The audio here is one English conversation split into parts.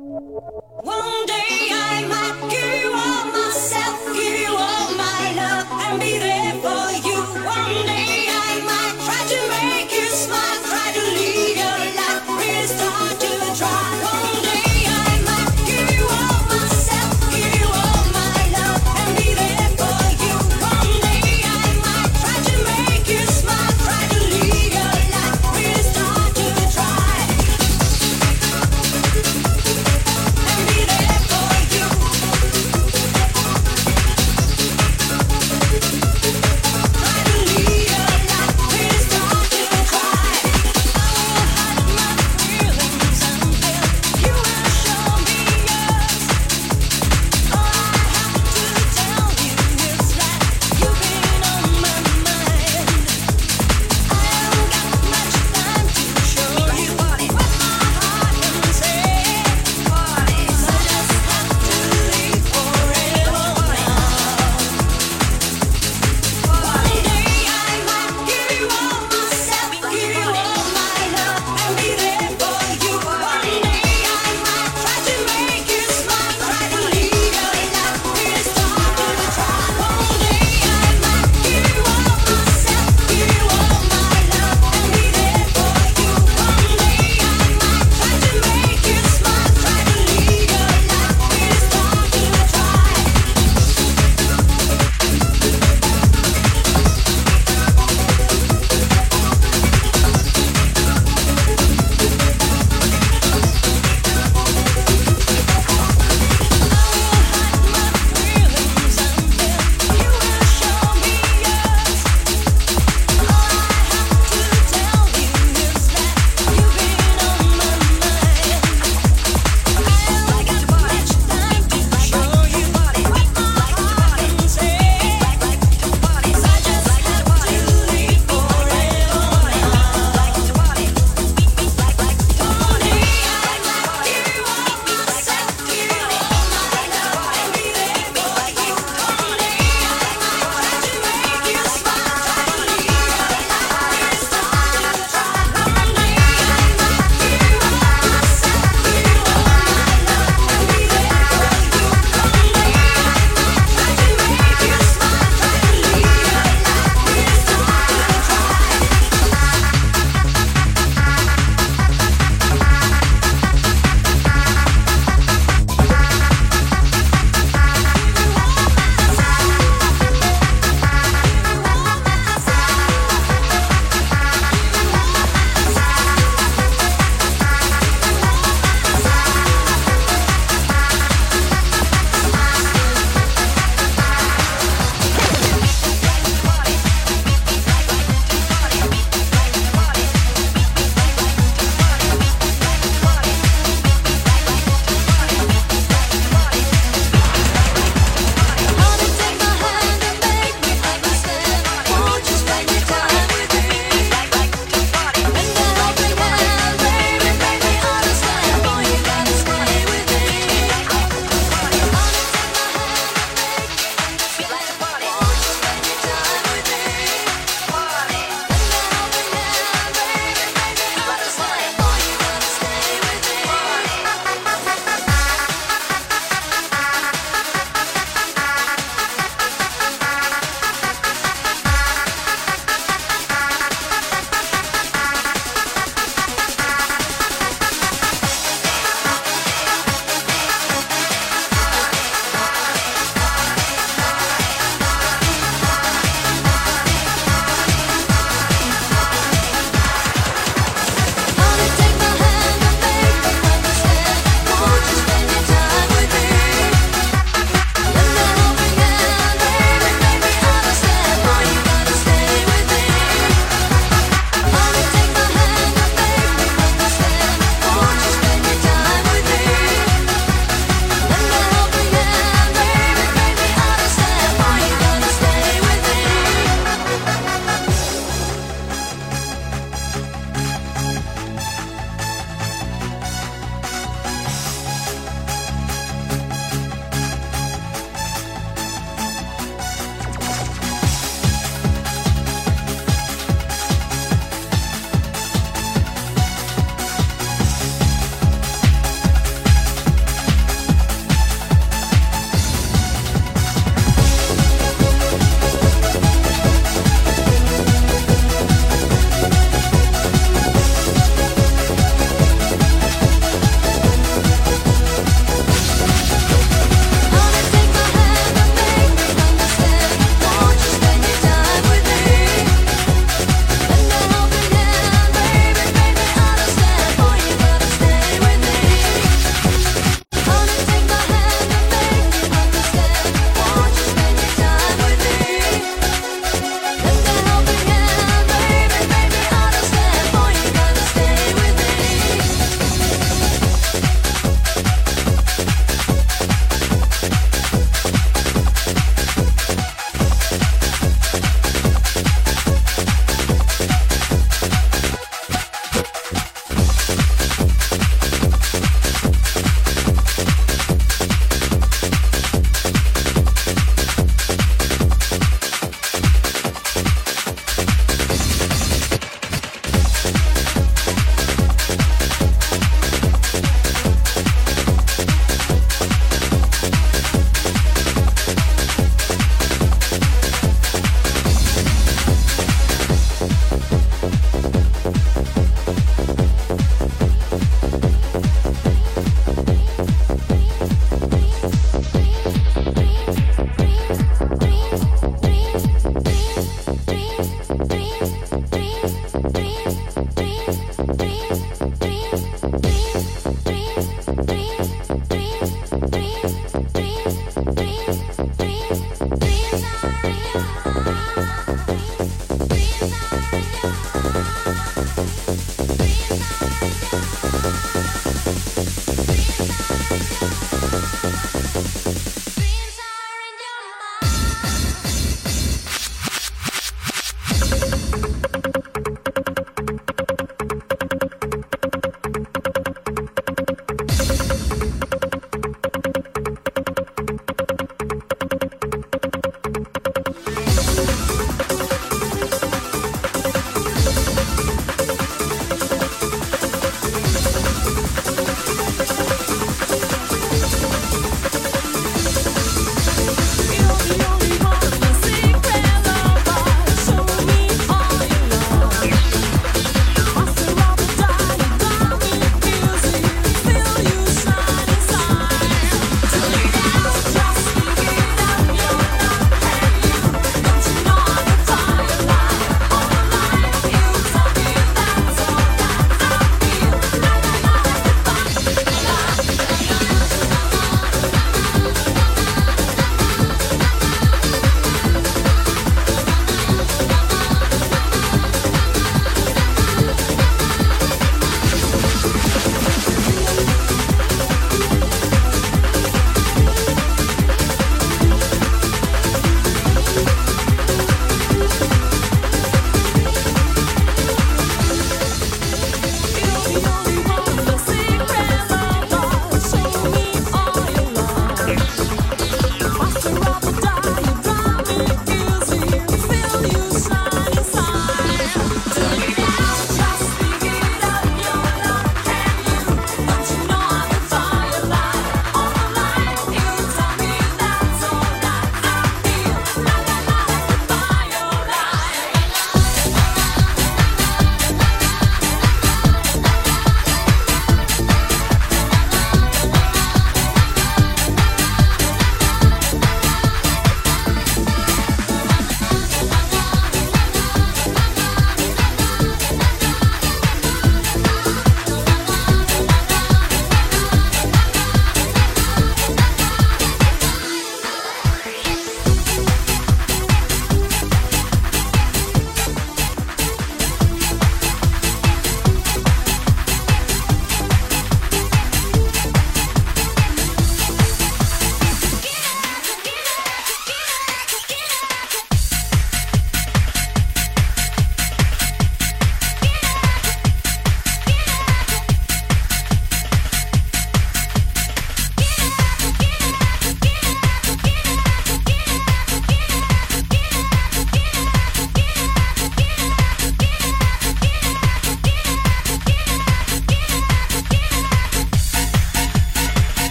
Be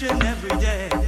Let me